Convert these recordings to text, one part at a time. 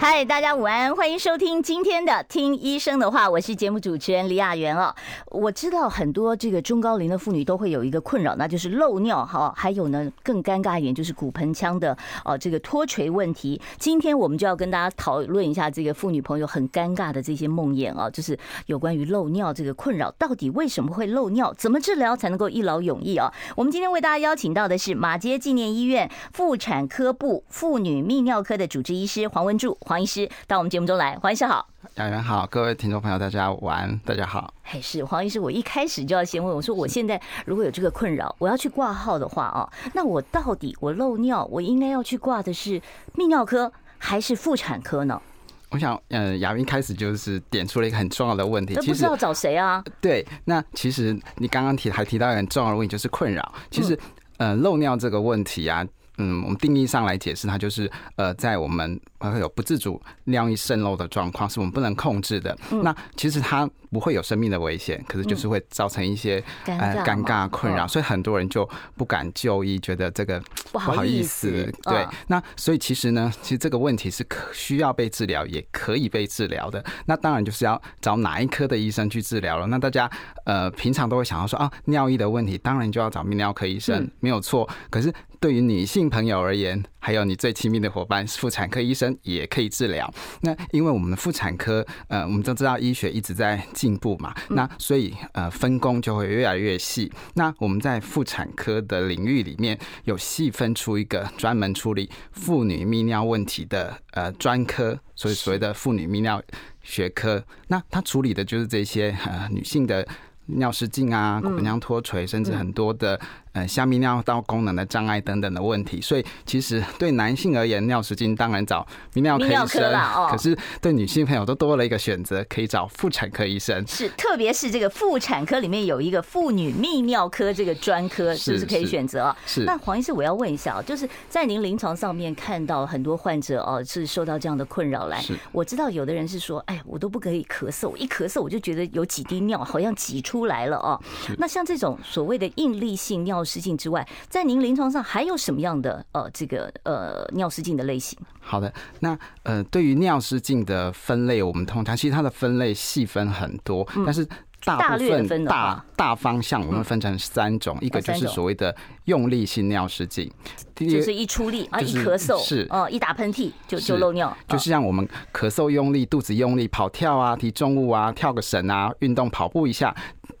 嗨，大家午安，欢迎收听今天的《听医生的话》，我是节目主持人李雅媛哦。我知道很多这个中高龄的妇女都会有一个困扰，那就是漏尿哈，还有呢更尴尬一点就是骨盆腔的哦这个脱垂问题。今天我们就要跟大家讨论一下这个妇女朋友很尴尬的这些梦魇啊，就是有关于漏尿这个困扰，到底为什么会漏尿？怎么治疗才能够一劳永逸啊？我们今天为大家邀请到的是马街纪念医院妇产科部妇女泌尿科的主治医师黄文柱。黄医师到我们节目中来，黄医师好，雅媛好，各位听众朋友大家晚安，大家好。还是黄医师，我一开始就要先问我说，我现在如果有这个困扰，我要去挂号的话啊，那我到底我漏尿，我应该要去挂的是泌尿科还是妇产科呢？我想，呃，雅媛一开始就是点出了一个很重要的问题，其实不知道找谁啊？对，那其实你刚刚提还提到一个很重要的问题，就是困扰。其实，呃，漏尿这个问题啊。嗯，我们定义上来解释，它就是呃，在我们会有不自主尿液渗漏的状况，是我们不能控制的。那其实它不会有生命的危险，可是就是会造成一些呃尴尬困扰，所以很多人就不敢就医，觉得这个不好意思。对，那所以其实呢，其实这个问题是可需要被治疗，也可以被治疗的。那当然就是要找哪一科的医生去治疗了。那大家呃平常都会想到说啊，尿液的问题，当然就要找泌尿科医生，没有错。可是对于女性朋友而言，还有你最亲密的伙伴妇产科医生也可以治疗。那因为我们的妇产科，呃，我们都知道医学一直在进步嘛，那所以呃分工就会越来越细。那我们在妇产科的领域里面有细分出一个专门处理妇女泌尿问题的呃专科，所以所谓的妇女泌尿学科。那它处理的就是这些呃女性的尿失禁啊、骨盆腔脱垂，甚至很多的。呃，下泌尿道功能的障碍等等的问题，所以其实对男性而言，尿失禁当然找泌尿科医生，哦可是对女性朋友都多了一个选择，可以找妇产科医生。是，特别是这个妇产科里面有一个妇女泌尿科这个专科，是不是可以选择？是。那黄医师，我要问一下，就是在您临床上面看到很多患者哦，是受到这样的困扰来。我知道有的人是说，哎，我都不可以咳嗽，一咳嗽我就觉得有几滴尿好像挤出来了哦。那像这种所谓的应力性尿失禁之外，在您临床上还有什么样的呃这个呃尿失禁的类型？好的，那呃对于尿失禁的分类，我们通常其实它的分类细分很多，嗯、但是大部分大大方向我们分成三种，嗯、一个就是所谓的用力性尿失禁，就是一出力啊，一咳嗽是。哦，一打喷嚏就就漏尿，就是像我们咳嗽用力、肚子用力、跑跳啊、提重物啊、跳个绳啊、运动跑步一下。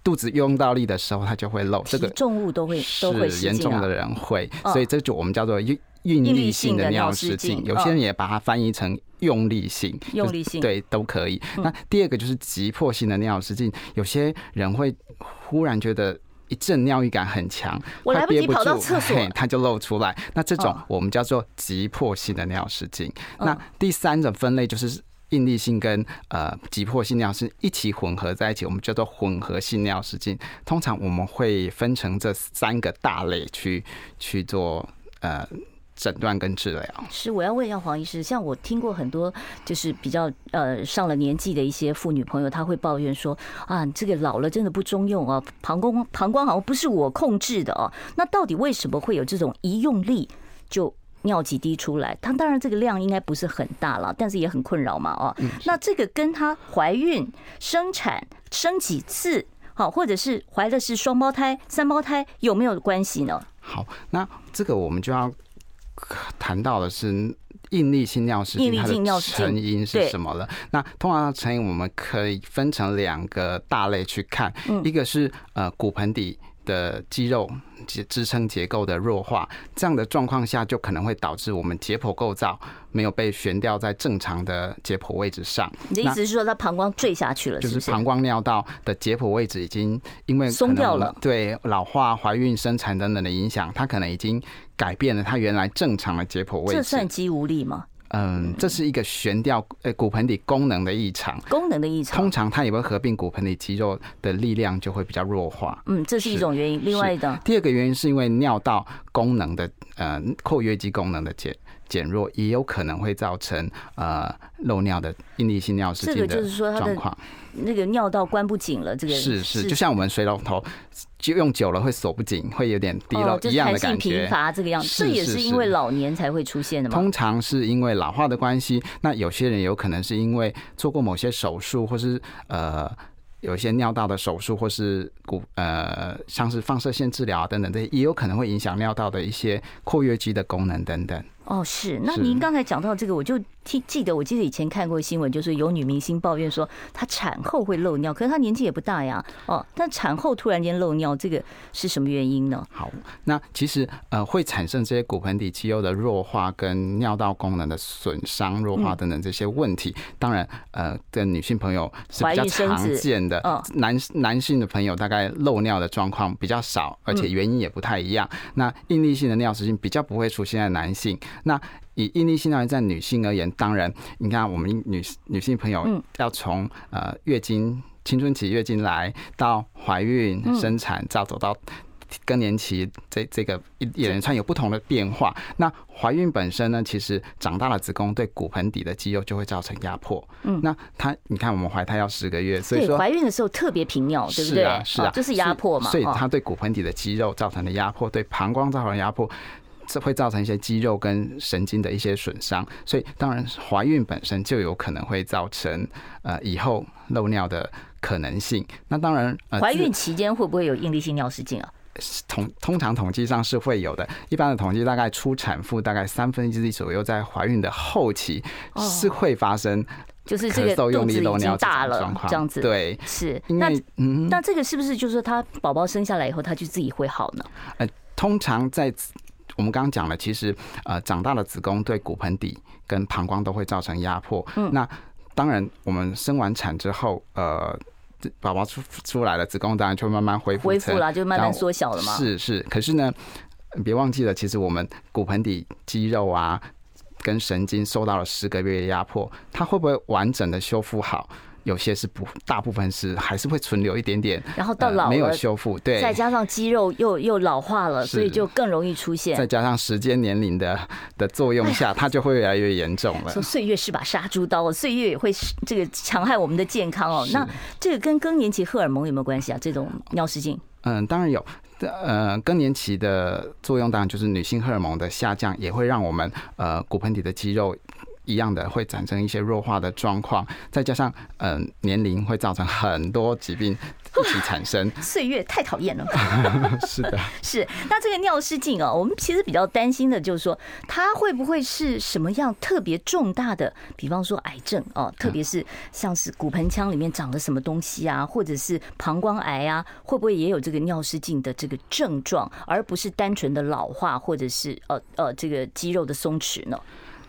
肚子用到力的时候，它就会漏。这个重物都会都会，严重的人会，所以这就我们叫做运运力性的尿失禁。有些人也把它翻译成用力性，用力性对都可以。那第二个就是急迫性的尿失禁，有些人会忽然觉得一阵尿意感很强，我来不及跑到厕所，它就漏出来。那这种我们叫做急迫性的尿失禁。那第三种分类就是。应力性跟呃急迫性尿是一起混合在一起，我们叫做混合性尿失禁。通常我们会分成这三个大类去去做呃诊断跟治疗。是，我要问一下黄医师，像我听过很多就是比较呃上了年纪的一些妇女朋友，她会抱怨说啊，这个老了真的不中用啊，膀胱膀胱好像不是我控制的哦。那到底为什么会有这种一用力就？尿几滴出来，它当然这个量应该不是很大了，但是也很困扰嘛，哦，那这个跟她怀孕、生产、生几次，好，或者是怀的是双胞胎、三胞胎，有没有关系呢？好，那这个我们就要谈到的是应力性尿失禁，它的成因是什么了？那通常的成因我们可以分成两个大类去看，一个是呃骨盆底。的肌肉支支撑结构的弱化，这样的状况下就可能会导致我们解剖构造没有被悬吊在正常的解剖位置上。你的意思是说，它膀胱坠下去了是是？就是膀胱尿道的解剖位置已经因为松掉了，对老化、怀孕、生产等等的影响，它可能已经改变了它原来正常的解剖位置。这算肌无力吗？嗯，这是一个悬吊呃骨盆底功能的异常，功能的异常，通常它也会合并骨盆底肌肉的力量就会比较弱化。嗯，这是一种原因。另外一个，第二个原因是因为尿道功能的呃括约肌功能的减减弱，也有可能会造成呃漏尿的应力性尿失禁的状况。那个尿道关不紧了，这个是是，就像我们水龙头就用久了会锁不紧，会有点滴漏一样的感觉。贫乏这个样子，这也是因为老年才会出现的吗？通常是因为老化的关系，那有些人有可能是因为做过某些手术，或是呃有一些尿道的手术，或是骨呃像是放射线治疗啊等等，这些也有可能会影响尿道的一些括约肌的功能等等。哦，是。那您刚才讲到这个，我就记记得，我记得以前看过新闻，就是有女明星抱怨说她产后会漏尿，可是她年纪也不大呀。哦，但产后突然间漏尿，这个是什么原因呢？好，那其实呃会产生这些骨盆底肌肉的弱化跟尿道功能的损伤、弱化等等这些问题，当然呃跟女性朋友是比较常见的。男男性的朋友大概漏尿的状况比较少，而且原因也不太一样。那应力性的尿失禁比较不会出现在男性。那以应力性尿在女性而言，当然，你看我们女女性朋友要从呃月经青春期月经来到怀孕生产，再走到更年期，这这个一连串有不同的变化。那怀孕本身呢，其实长大了子宫对骨盆底的肌肉就会造成压迫。嗯，那她你看我们怀胎要十个月，所以说怀孕的时候特别频尿，对不对？是啊，是啊，就是压迫嘛。所以它对骨盆底的肌肉造成的压迫，对膀胱造成的压迫。这会造成一些肌肉跟神经的一些损伤，所以当然怀孕本身就有可能会造成呃以后漏尿的可能性。那当然，呃，怀孕期间会不会有应力性尿失禁啊？通通常统计上是会有的，一般的统计大概初产妇大概三分之一左右在怀孕的后期是会发生，就是这个肚子已经大了这样子。对，是。那嗯，那这个是不是就是说他宝宝生下来以后他就自己会好呢？呃，通常在。我们刚刚讲了，其实呃，长大的子宫对骨盆底跟膀胱都会造成压迫。嗯，那当然，我们生完产之后，呃，宝宝出出来了，子宫当然就慢慢恢复，恢复了，就慢慢缩小了嘛。是是，可是呢，别忘记了，其实我们骨盆底肌肉啊跟神经受到了十个月的压迫，它会不会完整的修复好？有些是不，大部分是还是会存留一点点，然后到老没有修复，对，再加上肌肉又又老化了，所以就更容易出现。再加上时间年龄的的作用下，它就会越来越严重了。说岁月是把杀猪刀，岁月也会这个强害我们的健康哦。那这个跟更年期荷尔蒙有没有关系啊？这种尿失禁？嗯，当然有。呃，更年期的作用当然就是女性荷尔蒙的下降，也会让我们呃骨盆底的肌肉。一样的会产生一些弱化的状况，再加上嗯、呃、年龄会造成很多疾病一起产生。岁月太讨厌了。是的，是。那这个尿失禁啊，我们其实比较担心的就是说，它会不会是什么样特别重大的，比方说癌症哦，特别是像是骨盆腔里面长了什么东西啊，或者是膀胱癌啊，会不会也有这个尿失禁的这个症状，而不是单纯的老化或者是呃呃这个肌肉的松弛呢？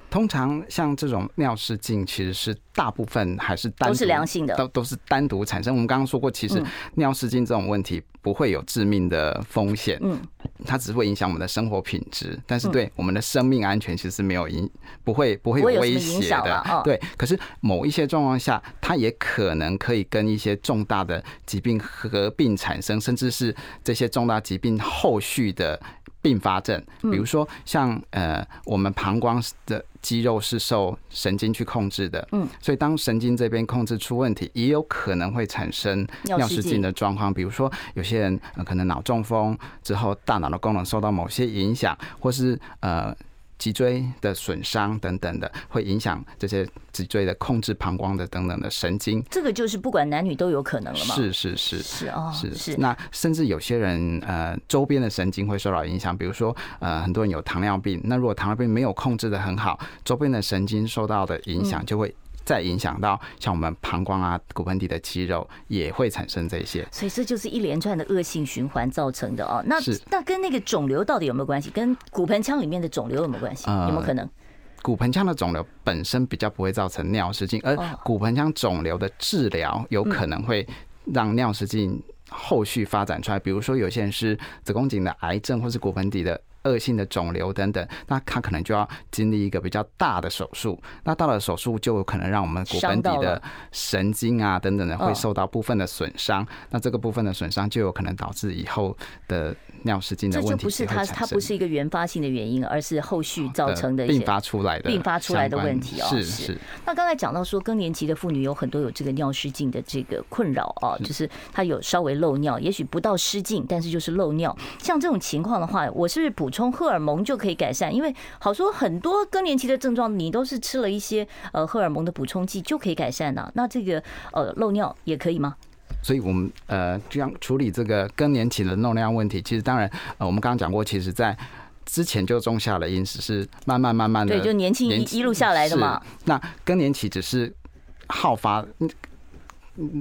通常像这种尿失禁，其实是大部分还是单独，都是良性的，都都是单独产生。我们刚刚说过，其实尿失禁这种问题不会有致命的风险，嗯，它只会影响我们的生活品质，但是对我们的生命安全其实是没有影，不会不会有威胁的。对，可是某一些状况下，它也可能可以跟一些重大的疾病合并产生，甚至是这些重大疾病后续的。并发症，比如说像呃，我们膀胱的肌肉是受神经去控制的，嗯，所以当神经这边控制出问题，也有可能会产生尿失禁的状况。比如说有些人可能脑中风之后，大脑的功能受到某些影响，或是呃。脊椎的损伤等等的，会影响这些脊椎的控制膀胱的等等的神经。这个就是不管男女都有可能了吗？是是是是哦，是是。那甚至有些人呃，周边的神经会受到影响，比如说呃，很多人有糖尿病，那如果糖尿病没有控制的很好，周边的神经受到的影响就会。再影响到像我们膀胱啊、骨盆底的肌肉，也会产生这些，所以这就是一连串的恶性循环造成的哦。那那跟那个肿瘤到底有没有关系？跟骨盆腔里面的肿瘤有没有关系？有没有可能？骨盆腔的肿瘤本身比较不会造成尿失禁，而骨盆腔肿瘤的治疗有可能会让尿失禁后续发展出来。比如说，有些人是子宫颈的癌症，或是骨盆底的。恶性的肿瘤等等，那他可能就要经历一个比较大的手术。那到了手术，就有可能让我们骨盆底的神经啊等等的会受到部分的损伤。那这个部分的损伤就有可能导致以后的尿失禁的问题。这就不是它，它不是一个原发性的原因，而是后续造成的并发出来的并发出来的问题哦。是是。那刚才讲到说，更年期的妇女有很多有这个尿失禁的这个困扰啊，就是她有稍微漏尿，也许不到失禁，但是就是漏尿。像这种情况的话，我是不是补充荷尔蒙就可以改善？因为好说很多更年期的症状，你都是吃了一些呃荷尔蒙的补充剂就可以改善的。那这个呃漏尿也可以吗？所以我们呃这样处理这个更年期的漏尿问题，其实当然呃我们刚刚讲过，其实在之前就种下了因，只是慢慢慢慢的，对，就年轻一路下来的嘛。那更年期只是好发。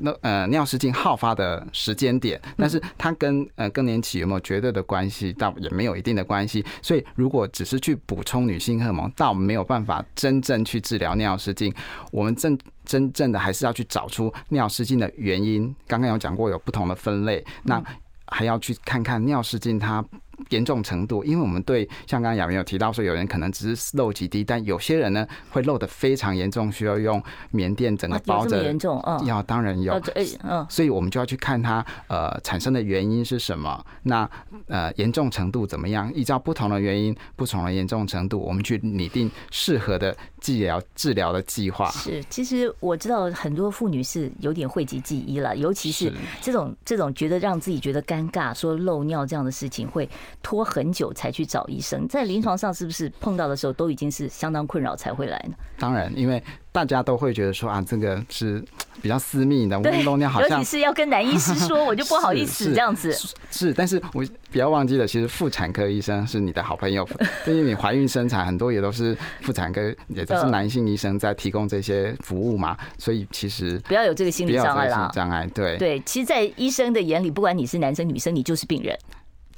那呃尿失禁好发的时间点，但是它跟呃更年期有没有绝对的关系，倒也没有一定的关系。所以如果只是去补充女性荷尔蒙，倒没有办法真正去治疗尿失禁。我们正真正的还是要去找出尿失禁的原因。刚刚有讲过有不同的分类，那还要去看看尿失禁它。严重程度，因为我们对像刚刚雅明有提到说，有人可能只是漏几滴，但有些人呢会漏得非常严重，需要用棉垫整个包着。严重，嗯，要当然有，嗯，所以我们就要去看它呃产生的原因是什么，那呃严重程度怎么样？依照不同的原因、不同的严重程度，我们去拟定适合的治疗治疗的计划。是，其实我知道很多妇女是有点讳疾忌医了，尤其是这种这种觉得让自己觉得尴尬，说漏尿这样的事情会。拖很久才去找医生，在临床上是不是碰到的时候都已经是相当困扰才会来呢？当然，因为大家都会觉得说啊，这个是比较私密的，漏尿好像 尤其是要跟男医师说，我就不好意思 这样子。是，但是我不要忘记了，其实妇产科医生是你的好朋友，因为你怀孕生产很多也都是妇产科，也都是男性医生在提供这些服务嘛，所以其实不要有这个心理障碍啦。障碍对对，其实，在医生的眼里，不管你是男生女生，你就是病人。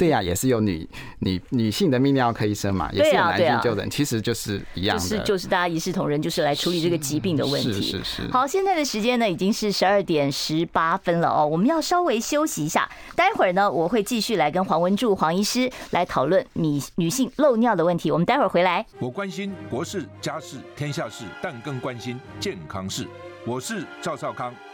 对呀、啊，也是有女女女性的泌尿科医生嘛，也是有男性就诊，其实就是一样的，就是就是大家一视同仁，就是来处理这个疾病的问题。是是是。好，现在的时间呢已经是十二点十八分了哦，我们要稍微休息一下，待会儿呢我会继续来跟黄文柱黄医师来讨论女女性漏尿的问题。我们待会儿回来。我关心国事家事天下事，但更关心健康事。我是赵少康。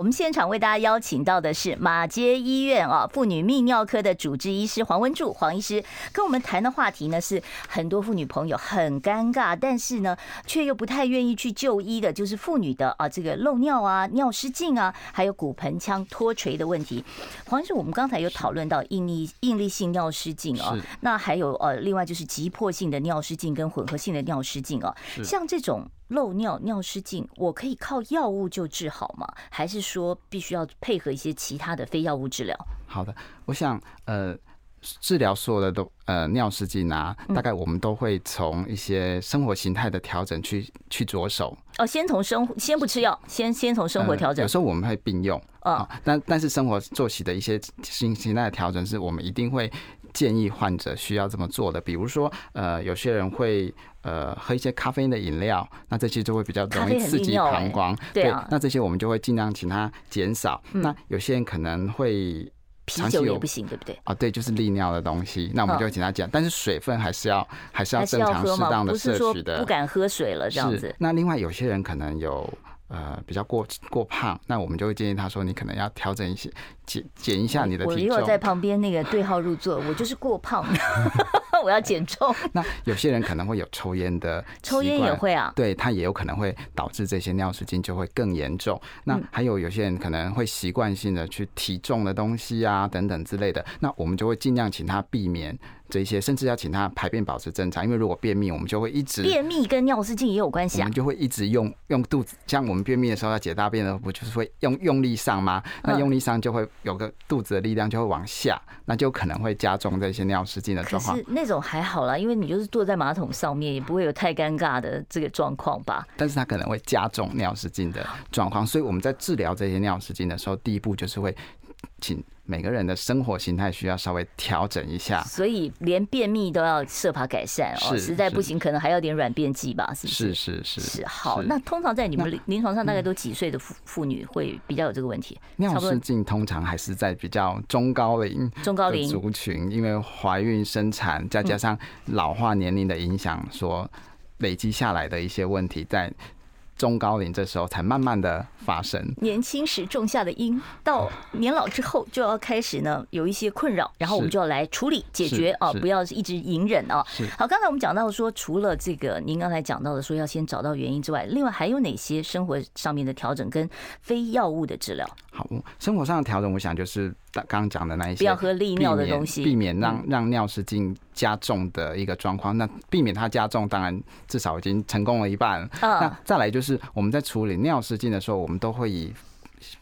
我们现场为大家邀请到的是马街医院啊妇女泌尿科的主治医师黄文柱黄医师，跟我们谈的话题呢是很多妇女朋友很尴尬，但是呢却又不太愿意去就医的，就是妇女的啊这个漏尿啊、尿失禁啊，还有骨盆腔脱垂的问题。黄医师，我们刚才有讨论到应力应力性尿失禁啊，那还有呃另外就是急迫性的尿失禁跟混合性的尿失禁啊，像这种。漏尿、尿失禁，我可以靠药物就治好吗？还是说必须要配合一些其他的非药物治疗？好的，我想呃，治疗所有的都呃尿失禁啊，大概我们都会从一些生活形态的调整去去着手。哦，先从生活，先不吃药，先先从生活调整。呃，有时候我们会并用啊，但但是生活作息的一些形形态的调整，是我们一定会。建议患者需要这么做的，比如说，呃，有些人会呃喝一些咖啡因的饮料，那这些就会比较容易刺激膀胱，对，那这些我们就会尽量请他减少。那有些人可能会啤酒也不行，对不对？啊，对，就是利尿的东西，那我们就会请他减，但是水分还是要还是要正常适当的摄取的，不敢喝水了这样子。那另外有些人可能有。呃，比较过过胖，那我们就会建议他说，你可能要调整一些，减减一下你的体重。我如果在旁边那个对号入座，我就是过胖，我要减重。那有些人可能会有抽烟的，抽烟也会啊，对，他也有可能会导致这些尿失禁就会更严重。那还有有些人可能会习惯性的去提重的东西啊，等等之类的，那我们就会尽量请他避免。这些，甚至要请他排便保持正常，因为如果便秘，我们就会一直便秘跟尿失禁也有关系啊，我们就会一直用用肚子，像我们便秘的时候要解大便的，不就是会用用力上吗？那用力上就会有个肚子的力量就会往下，那就可能会加重这些尿失禁的状况。是那种还好啦，因为你就是坐在马桶上面，也不会有太尴尬的这个状况吧？但是它可能会加重尿失禁的状况，所以我们在治疗这些尿失禁的时候，第一步就是会请。每个人的生活形态需要稍微调整一下，所以连便秘都要设法改善哦。实在不行，可能还要点软便剂吧？是不是？是是是是。好，那通常在你们临床上，大概都几岁的妇妇女会比较有这个问题？尿失禁通常还是在比较中高龄、中高龄族群，因为怀孕生产，再加上老化年龄的影响，所累积下来的一些问题，在。中高龄这时候才慢慢的发生，年轻时种下的因，到年老之后就要开始呢有一些困扰，然后我们就要来处理解决啊，不要一直隐忍啊。好，刚才我们讲到说，除了这个您刚才讲到的说要先找到原因之外，另外还有哪些生活上面的调整跟非药物的治疗？好，生活上的调整，我想就是刚刚讲的那一些，不要喝利尿的东西，避免让让尿失禁加重的一个状况。那避免它加重，当然至少已经成功了一半。那再来就是我们在处理尿失禁的时候，我们都会以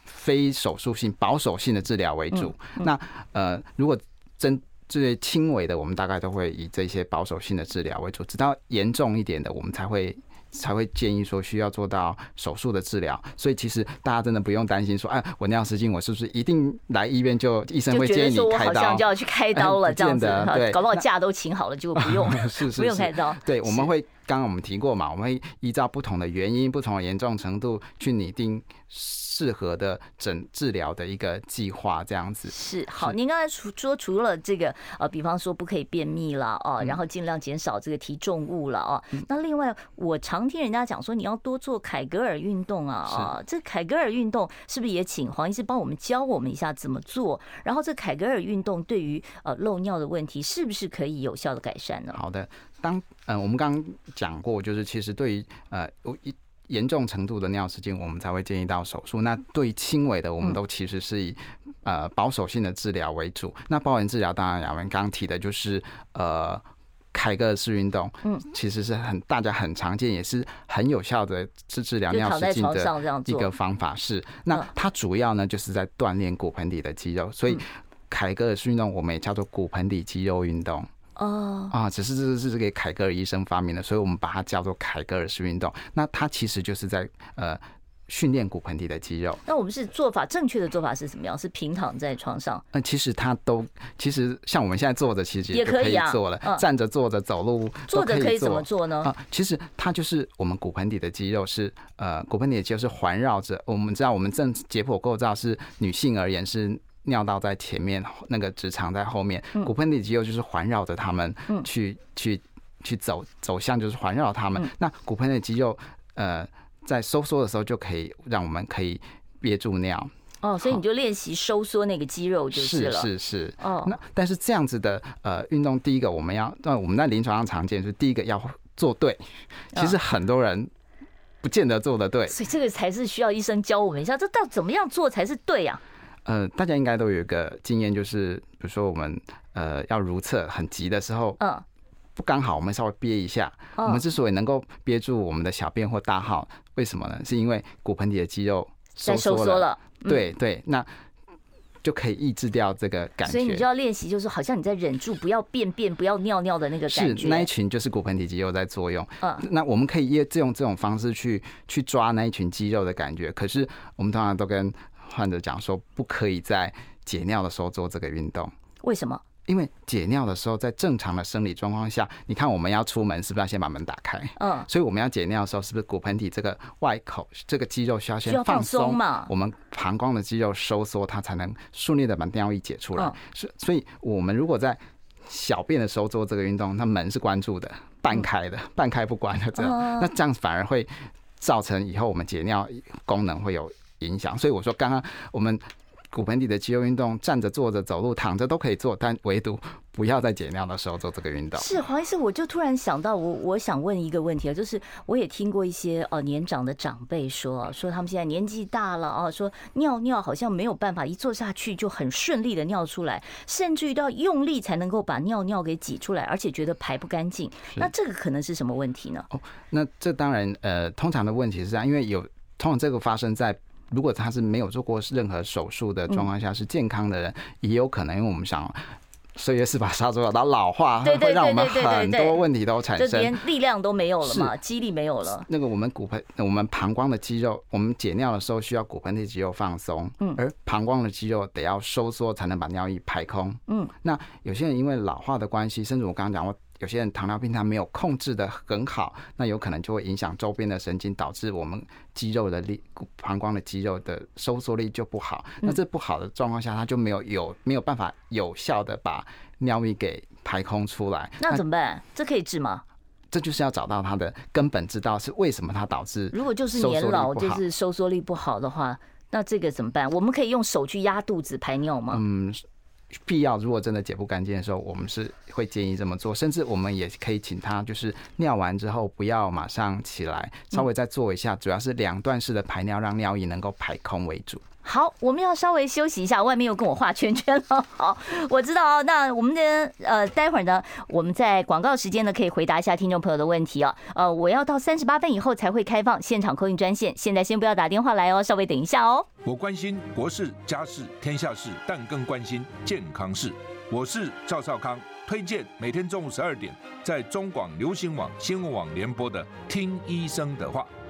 非手术性、保守性的治疗为主。那呃，如果针最轻微的，我们大概都会以这些保守性的治疗为主。直到严重一点的，我们才会。才会建议说需要做到手术的治疗，所以其实大家真的不用担心说，哎，我尿失禁，我是不是一定来医院就医生会建议你开刀？就要去开刀了，这样子，对，搞不好假都请好了，结果不用，是是，不用开刀。对，我们会刚刚我们提过嘛，我们会依照不同的原因、不同的严重程度去拟定。适合的诊治疗的一个计划，这样子是好。您刚才除说除了这个呃，比方说不可以便秘了哦，然后尽量减少这个提重物了哦。那另外，我常听人家讲说，你要多做凯格尔运动啊啊。这凯格尔运动是不是也请黄医师帮我们教我们一下怎么做？然后这凯格尔运动对于呃漏尿的问题是不是可以有效的改善呢？好的，当呃我们刚刚讲过，就是其实对于呃一。严重程度的尿失禁，我们才会建议到手术。那对轻微的，我们都其实是以呃保守性的治疗为主。那保守治疗，当然雅文刚刚提的就是呃凯格尔式运动，嗯，其实是很大家很常见，也是很有效的治治疗尿失禁的一个方法。是，那它主要呢就是在锻炼骨盆底的肌肉，所以凯格尔式运动我们也叫做骨盆底肌肉运动。哦啊，只是这是这个凯格尔医生发明的，所以我们把它叫做凯格尔式运动。那它其实就是在呃训练骨盆底的肌肉。那我们是做法正确的做法是什么样？是平躺在床上？那其实它都其实像我们现在坐着，其实也可以做了。站着、坐着、走路，坐着可以怎么做呢？啊，其实它就是我们骨盆底的肌肉是呃骨盆底的肌肉是环绕着我们知道我们正解剖构造是女性而言是。尿道在前面，那个直肠在后面，骨盆底肌肉就是环绕着他们去去去走走向，就是环绕他们。那骨盆底肌肉呃在收缩的时候，就可以让我们可以憋住尿。哦，所以你就练习收缩那个肌肉就是了。是是是。哦，那但是这样子的呃运动，第一个我们要，那我们在临床上常见，就是第一个要做对。其实很多人不见得做的对，所以这个才是需要医生教我们一下，这到怎么样做才是对呀？呃，大家应该都有一个经验，就是比如说我们呃要如厕很急的时候，嗯，不刚好我们稍微憋一下，我们之所以能够憋住我们的小便或大号，为什么呢？是因为骨盆底的肌肉收缩了，对对，那就可以抑制掉这个感觉。所以你就要练习，就是好像你在忍住不要便便、不要尿尿的那个感觉。是那一群就是骨盆底肌肉在作用。嗯，那我们可以用这种这种方式去去抓那一群肌肉的感觉。可是我们通常都跟患者讲说，不可以在解尿的时候做这个运动。为什么？因为解尿的时候，在正常的生理状况下，你看我们要出门，是不是要先把门打开？嗯。所以我们要解尿的时候，是不是骨盆底这个外口这个肌肉需要先放松嘛？我们膀胱的肌肉收缩，它才能顺利的把尿液解出来。所所以，我们如果在小便的时候做这个运动，那门是关住的，半开的，半开不关的这样，那这样反而会造成以后我们解尿功能会有影响，所以我说刚刚我们骨盆底的肌肉运动，站着、坐着、走路、躺着都可以做，但唯独不要在减量的时候做这个运动。是黄医师，我就突然想到我，我我想问一个问题啊，就是我也听过一些哦年长的长辈说，说他们现在年纪大了啊，说尿尿好像没有办法一坐下去就很顺利的尿出来，甚至于都要用力才能够把尿尿给挤出来，而且觉得排不干净。那这个可能是什么问题呢？哦，那这当然呃，通常的问题是这样，因为有通常这个发生在。如果他是没有做过任何手术的状况下，是健康的人，也有可能，因为我们想岁月是把杀猪刀，到老化会让我们很多问题都产生，连力量都没有了嘛，肌力没有了。那个我们骨盆、我们膀胱的肌肉，我们解尿的时候需要骨盆的肌肉放松，嗯，而膀胱的肌肉得要收缩才能把尿液排空，嗯。那有些人因为老化的关系，甚至我刚刚讲过。有些人糖尿病他没有控制的很好，那有可能就会影响周边的神经，导致我们肌肉的力、膀胱的肌肉的收缩力就不好。那这不好的状况下，他就没有有没有办法有效的把尿液给排空出来。那怎么办？这可以治吗？这就是要找到它的根本，之道是为什么它导致。如果就是年老就是收缩力不好的话，那这个怎么办？我们可以用手去压肚子排尿吗？嗯。必要，如果真的解不干净的时候，我们是会建议这么做，甚至我们也可以请他，就是尿完之后不要马上起来，稍微再做一下，主要是两段式的排尿，让尿液能够排空为主。好，我们要稍微休息一下，外面又跟我画圈圈了。好，我知道哦。那我们的呃，待会儿呢，我们在广告时间呢，可以回答一下听众朋友的问题哦。呃，我要到三十八分以后才会开放现场 call in 专线，现在先不要打电话来哦，稍微等一下哦。我关心国事、家事、天下事，但更关心健康事。我是赵少康，推荐每天中午十二点在中广流行网、新闻网联播的《听医生的话》。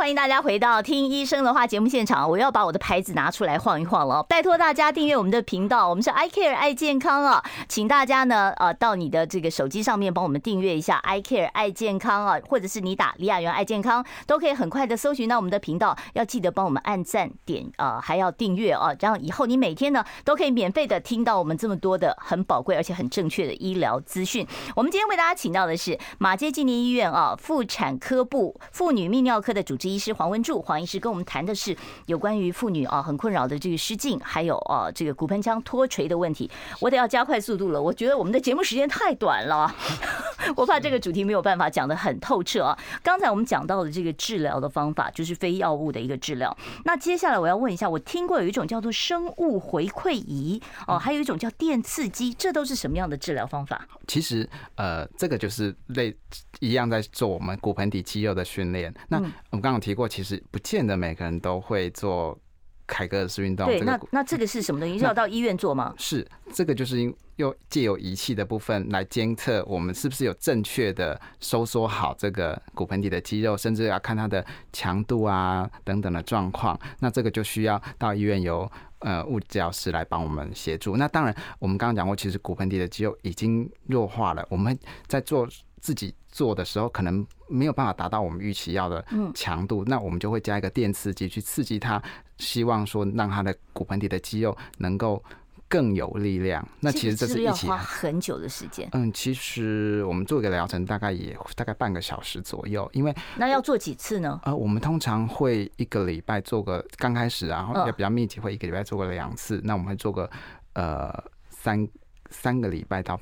欢迎大家回到听医生的话节目现场，我要把我的牌子拿出来晃一晃了。拜托大家订阅我们的频道，我们是 I Care 爱健康啊，请大家呢呃到你的这个手机上面帮我们订阅一下 I Care 爱健康啊，或者是你打李雅媛爱健康都可以很快的搜寻到我们的频道。要记得帮我们按赞点啊，还要订阅啊，这样以后你每天呢都可以免费的听到我们这么多的很宝贵而且很正确的医疗资讯。我们今天为大家请到的是马街纪念医院啊妇产科部妇女泌尿科的主治医师黄文柱，黄医师跟我们谈的是有关于妇女啊很困扰的这个失禁，还有啊这个骨盆腔脱垂的问题。我得要加快速度了，我觉得我们的节目时间太短了，我怕这个主题没有办法讲得很透彻啊。刚才我们讲到的这个治疗的方法，就是非药物的一个治疗。那接下来我要问一下，我听过有一种叫做生物回馈仪哦，还有一种叫电刺激，这都是什么样的治疗方法？其实呃，这个就是类一样在做我们骨盆底肌肉的训练。那我们刚刚提过。其实不见得每个人都会做凯格尔式运动。对，那那这个是什么东西？是要到医院做吗？是，这个就是因又借由仪器的部分来监测我们是不是有正确的收缩好这个骨盆底的肌肉，甚至要看它的强度啊等等的状况。那这个就需要到医院由呃物理治疗师来帮我们协助。那当然，我们刚刚讲过，其实骨盆底的肌肉已经弱化了。我们在做自己做的时候，可能没有办法达到我们预期要的强度，那我们就会加一个电刺激去刺激它，希望说让它的骨盆底的肌肉能够更有力量。那其实这是一起花很久的时间。嗯，其实我们做一个疗程大概也大概半个小时左右，因为那要做几次呢？呃，我们通常会一个礼拜做个刚开始啊，然后也比较密集，会一个礼拜做个两次。那我们会做个呃三三个礼拜到。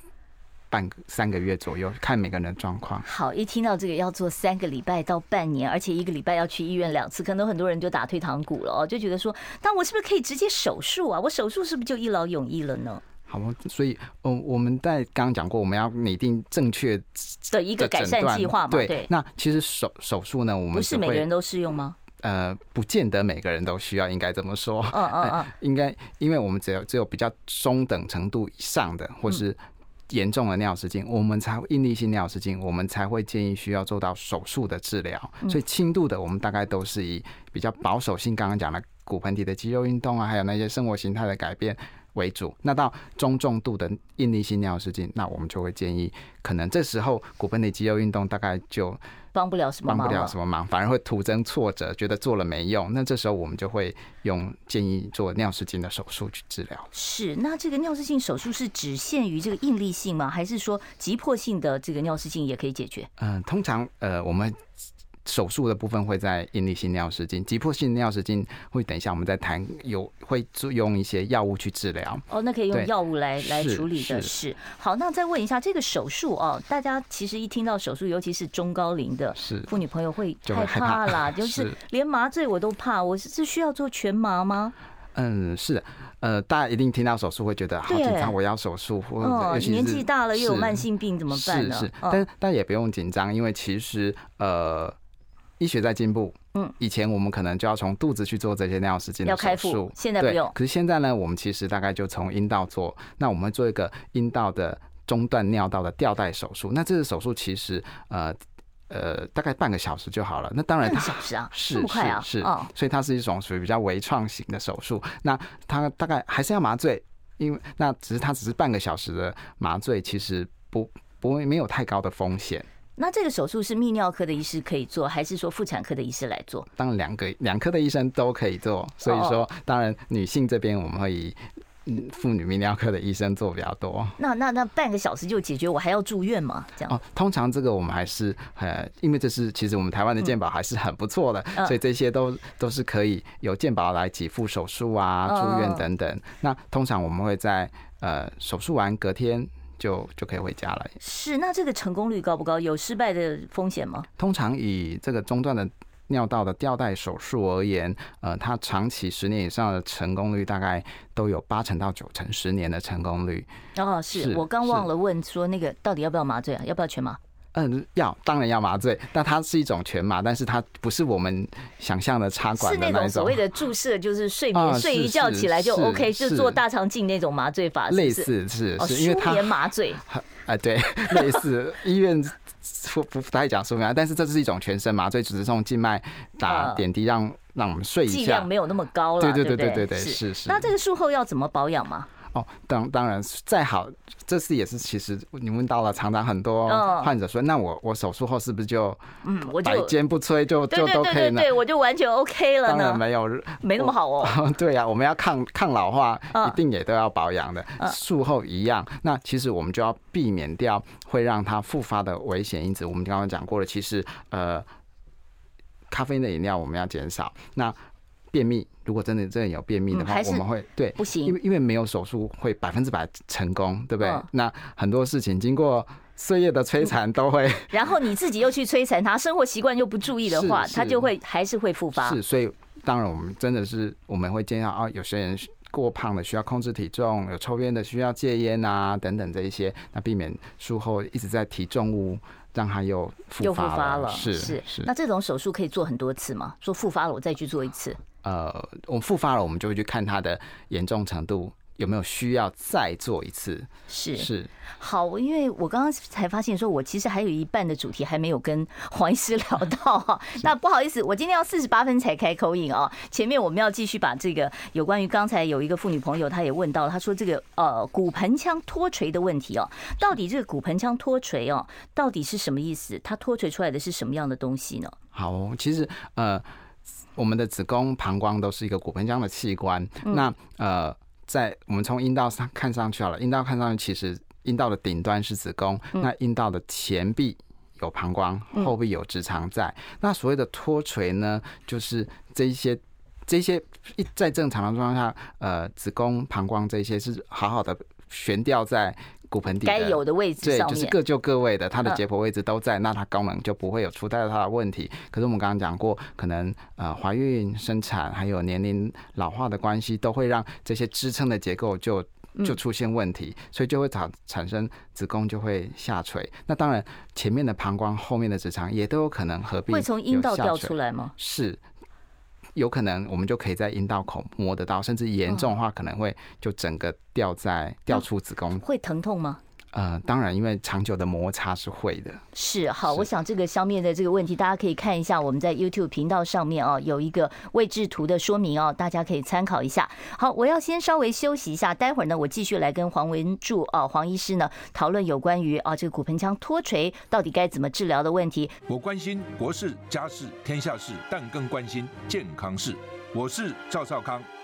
半个三个月左右，看每个人的状况。好，一听到这个要做三个礼拜到半年，而且一个礼拜要去医院两次，可能很多人就打退堂鼓了哦，就觉得说，那我是不是可以直接手术啊？我手术是不是就一劳永逸了呢？好，所以，嗯，我们在刚刚讲过，我们要拟定正确的一个改善计划嘛。对，那其实手手术呢，我们不是每个人都适用吗？呃，不见得每个人都需要，应该这么说。嗯嗯嗯，应该，因为我们只有只有比较中等程度以上的，或是。严重的尿失禁，我们才会应力性尿失禁，我们才会建议需要做到手术的治疗。所以轻度的，我们大概都是以比较保守性，刚刚讲的骨盆底的肌肉运动啊，还有那些生活形态的改变为主。那到中重度的应力性尿失禁，那我们就会建议，可能这时候骨盆底肌肉运动大概就帮不了什么忙，帮不了什么忙，反而会徒增挫折，觉得做了没用。那这时候我们就会用建议做尿失禁的手术去治疗。是，那这个尿失禁手术是只限于这个应力性吗？还是说急迫性的这个尿失禁也可以解决？嗯、呃，通常呃我们。手术的部分会在应力性尿失禁，急迫性尿失禁会等一下我们再谈，有会用一些药物去治疗。哦，那可以用药物来来处理的是，是。好，那再问一下这个手术哦，大家其实一听到手术，尤其是中高龄的妇女朋友会害怕啦，就，就是连麻醉我都怕，我是是需要做全麻吗？嗯，是的，呃，大家一定听到手术会觉得好紧张，我要手术，或者哦，年纪大了又有慢性病怎么办呢？是是，但但也不用紧张，因为其实呃。医学在进步，嗯，以前我们可能就要从肚子去做这些尿失禁的手术，现在不用。可是现在呢，我们其实大概就从阴道做，那我们做一个阴道的中段尿道的吊带手术。那这个手术其实呃呃大概半个小时就好了。那当然，半个小时啊，是快啊，是，是，所以它是一种属于比较微创型的手术。那它大概还是要麻醉，因为那只是它只是半个小时的麻醉，其实不不会没有太高的风险。那这个手术是泌尿科的医师可以做，还是说妇产科的医师来做？当然，两个两科的医生都可以做。所以说，当然女性这边我们会以妇女泌尿科的医生做比较多。那那那半个小时就解决，我还要住院吗？这样？哦，通常这个我们还是呃，因为这是其实我们台湾的健保还是很不错的，所以这些都都是可以由健保来给付手术啊、住院等等。那通常我们会在呃手术完隔天。就就可以回家了。是，那这个成功率高不高？有失败的风险吗？通常以这个中段的尿道的吊带手术而言，呃，它长期十年以上的成功率大概都有八成到九成，十年的成功率。哦，是，是我刚忘了问说那个到底要不要麻醉啊？要不要全麻？嗯，要，当然要麻醉，但它是一种全麻，但是它不是我们想象的插管的那种。是那种所谓的注射，就是睡眠、啊、睡一觉起来就 OK，就做大肠镜那种麻醉法是是，类似是是，因为它舒眠麻醉。哎，对，类似医院不不太讲舒眠，但是这是一种全身麻醉，只是从静脉打点滴让让我们睡一下，剂量没有那么高了，对对对对对对，是是是。那这个术后要怎么保养吗？哦，当当然再好，这次也是其实你问到了，常常很多患者说，那我我手术后是不是就嗯，我就百煎不摧就就都可以呢？对，我就完全 OK 了呢？当然没有，没那么好哦。对呀，我们要抗抗老化，一定也都要保养的。术后一样，那其实我们就要避免掉会让它复发的危险因子。我们刚刚讲过了，其实呃，咖啡因的饮料我们要减少。那便秘，如果真的真的有便秘的话，我们会对不行，因为因为没有手术会百分之百成功，对不对？那很多事情经过岁月的摧残都会，然后你自己又去摧残他，生活习惯又不注意的话，他就会还是会复发。是，所以当然我们真的是我们会建议啊，有些人过胖的需要控制体重，有抽烟的需要戒烟啊等等这一些，那避免术后一直在提重物。让他又复发了，是是是。那这种手术可以做很多次吗？说复发了，我再去做一次。呃，我们复发了，我们就会去看它的严重程度。有没有需要再做一次？是是好，因为我刚刚才发现说，我其实还有一半的主题还没有跟黄医师聊到哈。那不好意思，我今天要四十八分才开口音啊。前面我们要继续把这个有关于刚才有一个妇女朋友，她也问到，她说这个呃骨盆腔脱垂的问题哦，到底这个骨盆腔脱垂哦，到底是什么意思？它脱垂出来的是什么样的东西呢？好，其实呃，我们的子宫、膀胱都是一个骨盆腔的器官。那呃。在我们从阴道上看上去好了，阴道看上去其实阴道的顶端是子宫，那阴道的前壁有膀胱，后壁有直肠在。那所谓的脱垂呢，就是这一些这些一在正常的状况下，呃，子宫、膀胱这些是好好的悬吊在。骨盆底该有的位置，对，就是各就各位的，它的解剖位置都在，那它功能就不会有出现它的问题。可是我们刚刚讲过，可能呃怀孕、生产，还有年龄老化的关系，都会让这些支撑的结构就就出现问题，所以就会产产生子宫就会下垂。那当然，前面的膀胱、后面的直肠也都有可能合并，会从阴道掉出来吗？是。有可能我们就可以在阴道口摸得到，甚至严重的话可能会就整个掉在掉出子宫。会疼痛吗？呃，当然，因为长久的摩擦是会的。是好，我想这个消灭的这个问题，大家可以看一下我们在 YouTube 频道上面哦，有一个位置图的说明哦，大家可以参考一下。好，我要先稍微休息一下，待会儿呢，我继续来跟黄文柱啊黄医师呢讨论有关于啊这个骨盆腔脱垂到底该怎么治疗的问题。我关心国事、家事、天下事，但更关心健康事。我是赵少康。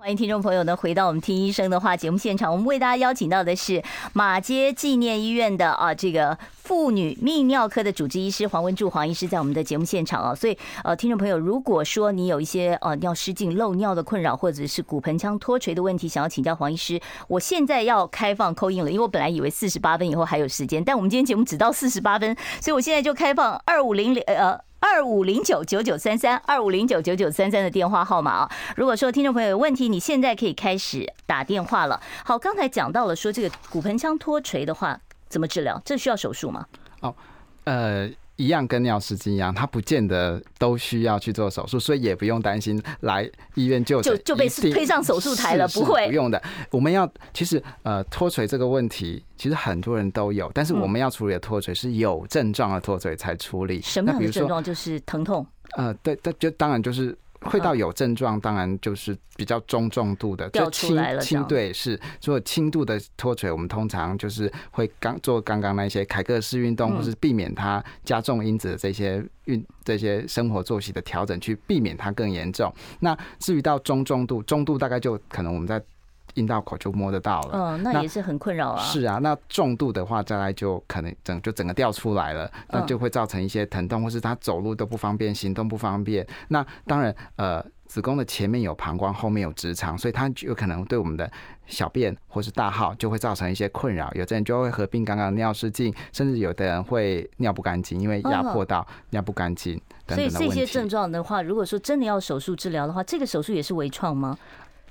欢迎听众朋友呢回到我们听医生的话节目现场，我们为大家邀请到的是马街纪念医院的啊这个妇女泌尿科的主治医师黄文柱黄医师在我们的节目现场啊，所以呃听众朋友如果说你有一些呃尿失禁漏尿的困扰，或者是骨盆腔脱垂的问题，想要请教黄医师，我现在要开放 call in 了，因为我本来以为四十八分以后还有时间，但我们今天节目只到四十八分，所以我现在就开放二五零零呃。二五零九九九三三二五零九九九三三的电话号码啊，如果说听众朋友有问题，你现在可以开始打电话了。好，刚才讲到了说这个骨盆腔脱垂的话怎么治疗？这需要手术吗？哦，呃。一样跟尿失禁一样，他不见得都需要去做手术，所以也不用担心来医院就就就被推上手术台了，不会不用的。我们要其实呃脱垂这个问题，其实很多人都有，但是我们要处理的脱垂是有症状的脱垂才处理。什么样的症状？就是疼痛？呃，对，对，就当然就是。会到有症状，当然就是比较中重度的，就轻轻对是做轻度的脱垂，我们通常就是会刚做刚刚那些凯格式运动，或是避免它加重因子的这些运这些生活作息的调整，去避免它更严重。那至于到中重度，中度大概就可能我们在。阴道口就摸得到了，嗯，那也是很困扰啊。是啊，那重度的话，再来就可能整就整个掉出来了，那就会造成一些疼痛，或是他走路都不方便，行动不方便。那当然，呃，子宫的前面有膀胱，后面有直肠，所以它有可能对我们的小便或是大号就会造成一些困扰。有的人就会合并刚刚尿失禁，甚至有的人会尿不干净，因为压迫到尿不干净等等的。所以这些症状的话，如果说真的要手术治疗的话，这个手术也是微创吗？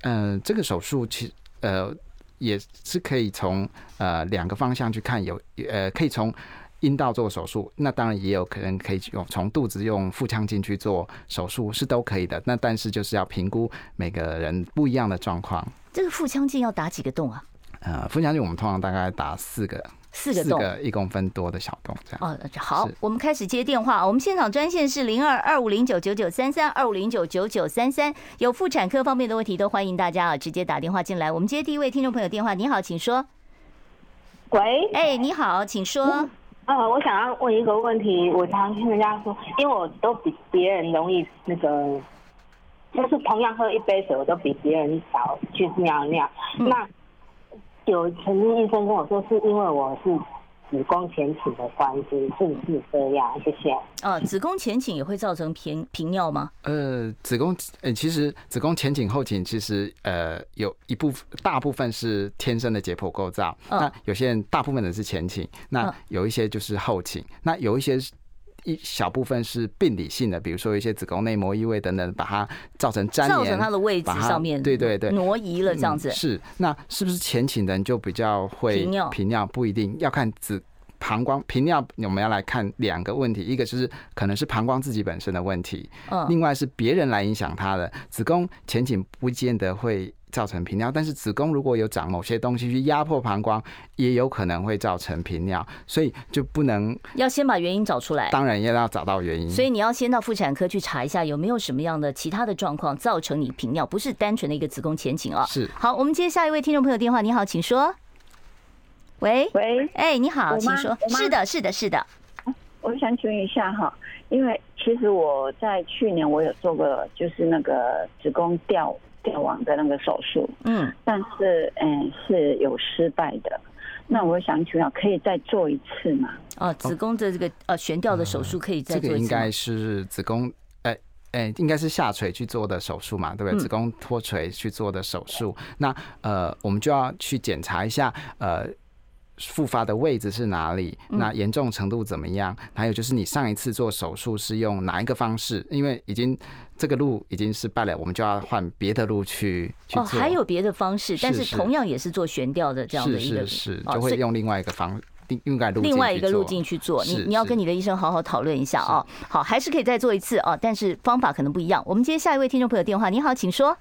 嗯、呃，这个手术其实呃也是可以从呃两个方向去看，有呃可以从阴道做手术，那当然也有可能可以用从肚子用腹腔镜去做手术，是都可以的。那但是就是要评估每个人不一样的状况。这个腹腔镜要打几个洞啊？呃，腹腔镜我们通常大概打四个。四个洞，一公分多的小洞，这样。哦，好，我们开始接电话。我们现场专线是零二二五零九九九三三二五零九九九三三，有妇产科方面的问题都欢迎大家啊，直接打电话进来。我们接第一位听众朋友电话，你好，请说。喂，哎，你好，请说。呃，我想要问一个问题，我常听人家说，因为我都比别人容易那个，就是同样喝一杯水，我都比别人少去尿尿。嗯、那有曾经医生跟我说，是因为我是子宫前倾的关系，是不是这样？谢谢。啊，子宫前倾也会造成频频尿吗？呃，子宫呃，其实子宫前倾后倾，其实呃，有一部分大部分是天生的解剖构造。那有些人大部分的是前倾，那有一些就是后倾，那有一些是。一小部分是病理性的，比如说一些子宫内膜异位等等，把它造成粘连，造成它的位置上面，对对对，挪移了这样子。嗯、是，那是不是前倾的人就比较会频尿？频尿不一定要看子膀胱频尿，我们要来看两个问题，一个就是可能是膀胱自己本身的问题，嗯，另外是别人来影响它的子宫前倾，不见得会。造成频尿，但是子宫如果有长某些东西去压迫膀胱，也有可能会造成频尿，所以就不能要先把原因找出来。当然也要找到原因，所以你要先到妇产科去查一下有没有什么样的其他的状况造成你频尿，不是单纯的一个子宫前倾啊。是。好，我们接下一位听众朋友电话，你好，请说。喂喂，哎，你好，请说。是的，是的，是的。我想请问一下哈，因为其实我在去年我有做过，就是那个子宫吊。吊网的那个手术，嗯，但是嗯是有失败的。那我想请问，可以再做一次吗？哦，子宫的这个呃悬吊的手术可以再做一次。这个应该是子宫，哎哎，应该是下垂去做的手术嘛，对不对？子宫脱垂去做的手术。那呃，我们就要去检查一下，呃复发的位置是哪里？那严重程度怎么样？还有就是你上一次做手术是用哪一个方式？因为已经这个路已经失败了，我们就要换别的路去去做。哦，还有别的方式，但是同样也是做悬吊的这样的一个，是是是，就会用另外一个方。另外一个路径去做，你你要跟你的医生好好讨论一下啊。好，还是可以再做一次啊，但是方法可能不一样。我们接下一位听众朋友电话，你好，请说。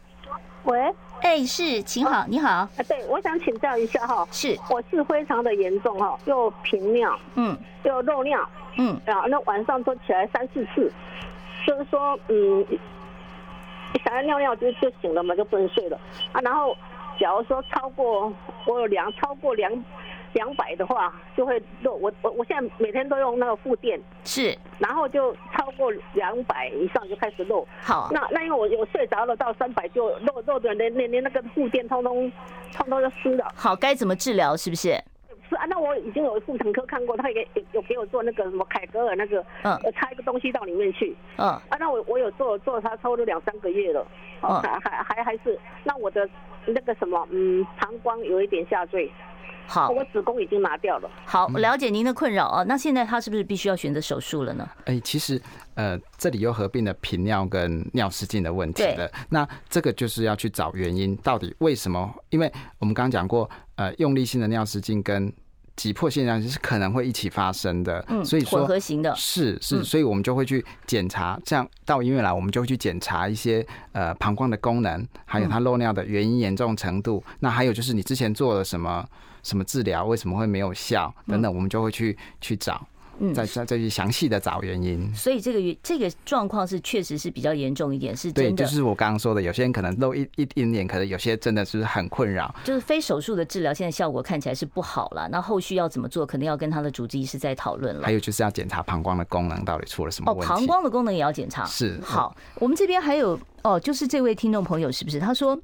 喂，哎，是，请好，你好。啊，对，我想请教一下哈，是，我是非常的严重哈，又频尿，嗯，又漏尿，嗯，然后那晚上都起来三四次，就是说，嗯，想要尿尿就就醒了嘛，就不能睡了啊。然后假如说超过我有量超过两。两百的话就会漏，我我我现在每天都用那个护垫，是，然后就超过两百以上就开始漏。好，那那因为我我睡着了，到三百就漏漏的连连连那个护垫通通通通就湿了。好，该怎么治疗？是不是？是啊，那我已经有妇产科看过，他也给有给我做那个什么凯格尔那个，嗯，插一个东西到里面去，嗯，啊，那我我有做做他抽了两三个月了，哦，还还还还是，那我的那个什么，嗯，膀胱有一点下坠。好，我子宫已经拿掉了。好，了解您的困扰啊。那现在他是不是必须要选择手术了呢？哎、欸，其实呃，这里又合并了频尿跟尿失禁的问题了。那这个就是要去找原因，到底为什么？因为我们刚刚讲过，呃，用力性的尿失禁跟急迫性尿失禁是可能会一起发生的。嗯，所以说混合型的。是是，所以我们就会去检查。这样到医院来，我们就会去检查一些呃膀胱的功能，还有它漏尿的原因严重程度。那还有就是你之前做了什么？什么治疗为什么会没有效？等等，我们就会去去找，嗯再再再去详细的找原因。所以这个这个状况是确实是比较严重一点，是真的。对，就是我刚刚说的，有些人可能漏一一点点，可能有些真的是很困扰。就是非手术的治疗，现在效果看起来是不好了。那后续要怎么做，可能要跟他的主治医师再讨论了。还有就是要检查膀胱的功能到底出了什么问题。哦，膀胱的功能也要检查。是。好，我们这边还有哦，就是这位听众朋友是不是？他说。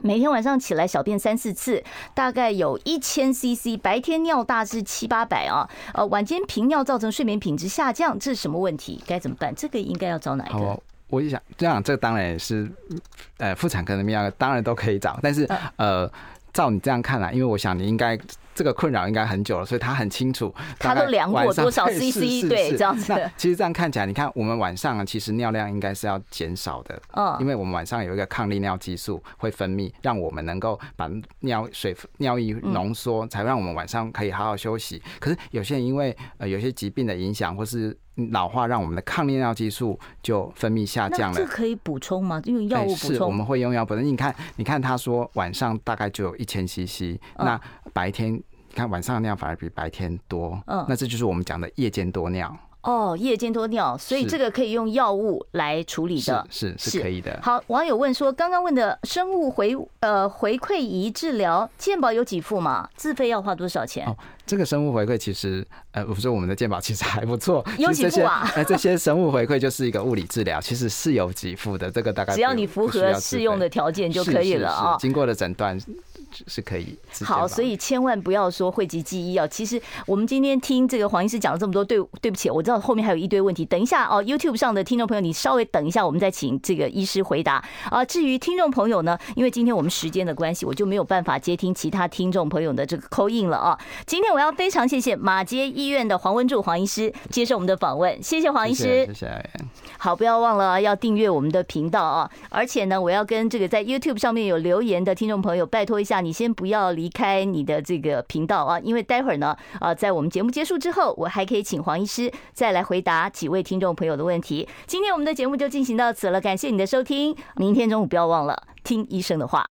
每天晚上起来小便三四次，大概有一千 CC，白天尿大致七八百啊。呃，晚间频尿造成睡眠品质下降，这是什么问题？该怎么办？这个应该要找哪一个？哦，我就想这样，这当然也是，呃，妇产科的泌尿当然都可以找，但是呃，照你这样看来，因为我想你应该。这个困扰应该很久了，所以他很清楚。他都量过多少 CC？对，这样子。其实这样看起来，你看我们晚上其实尿量应该是要减少的。嗯，因为我们晚上有一个抗利尿激素会分泌，让我们能够把尿水尿液浓缩，才让我们晚上可以好好休息。可是有些人因为呃有些疾病的影响，或是老化，让我们的抗利尿激素就分泌下降了。这可以补充吗？因为药物补充？是，我们会用药补充。你看，你看他说晚上大概就有一千 CC，那白天。看晚上的尿反而比白天多，嗯，那这就是我们讲的夜间多尿。哦，夜间多尿，所以这个可以用药物来处理的，是是，是可以的。好，网友问说，刚刚问的生物回呃回馈仪治疗，健保有几副吗？自费要花多少钱？哦，这个生物回馈其实呃，我说我们的健保其实还不错，有几副啊。那这些生物回馈就是一个物理治疗，其实是有几副的。这个大概只要你符合适用的条件就可以了啊。经过了诊断。是可以好，所以千万不要说讳疾忌医哦！其实我们今天听这个黄医师讲了这么多，对对不起，我知道后面还有一堆问题。等一下哦，YouTube 上的听众朋友，你稍微等一下，我们再请这个医师回答啊。至于听众朋友呢，因为今天我们时间的关系，我就没有办法接听其他听众朋友的这个 call in 了啊。今天我要非常谢谢马街医院的黄文柱黄医师接受我们的访问，谢谢黄医师，谢谢。好，不要忘了要订阅我们的频道啊！而且呢，我要跟这个在 YouTube 上面有留言的听众朋友拜托一你先不要离开你的这个频道啊，因为待会儿呢，啊，在我们节目结束之后，我还可以请黄医师再来回答几位听众朋友的问题。今天我们的节目就进行到此了，感谢你的收听，明天中午不要忘了听医生的话。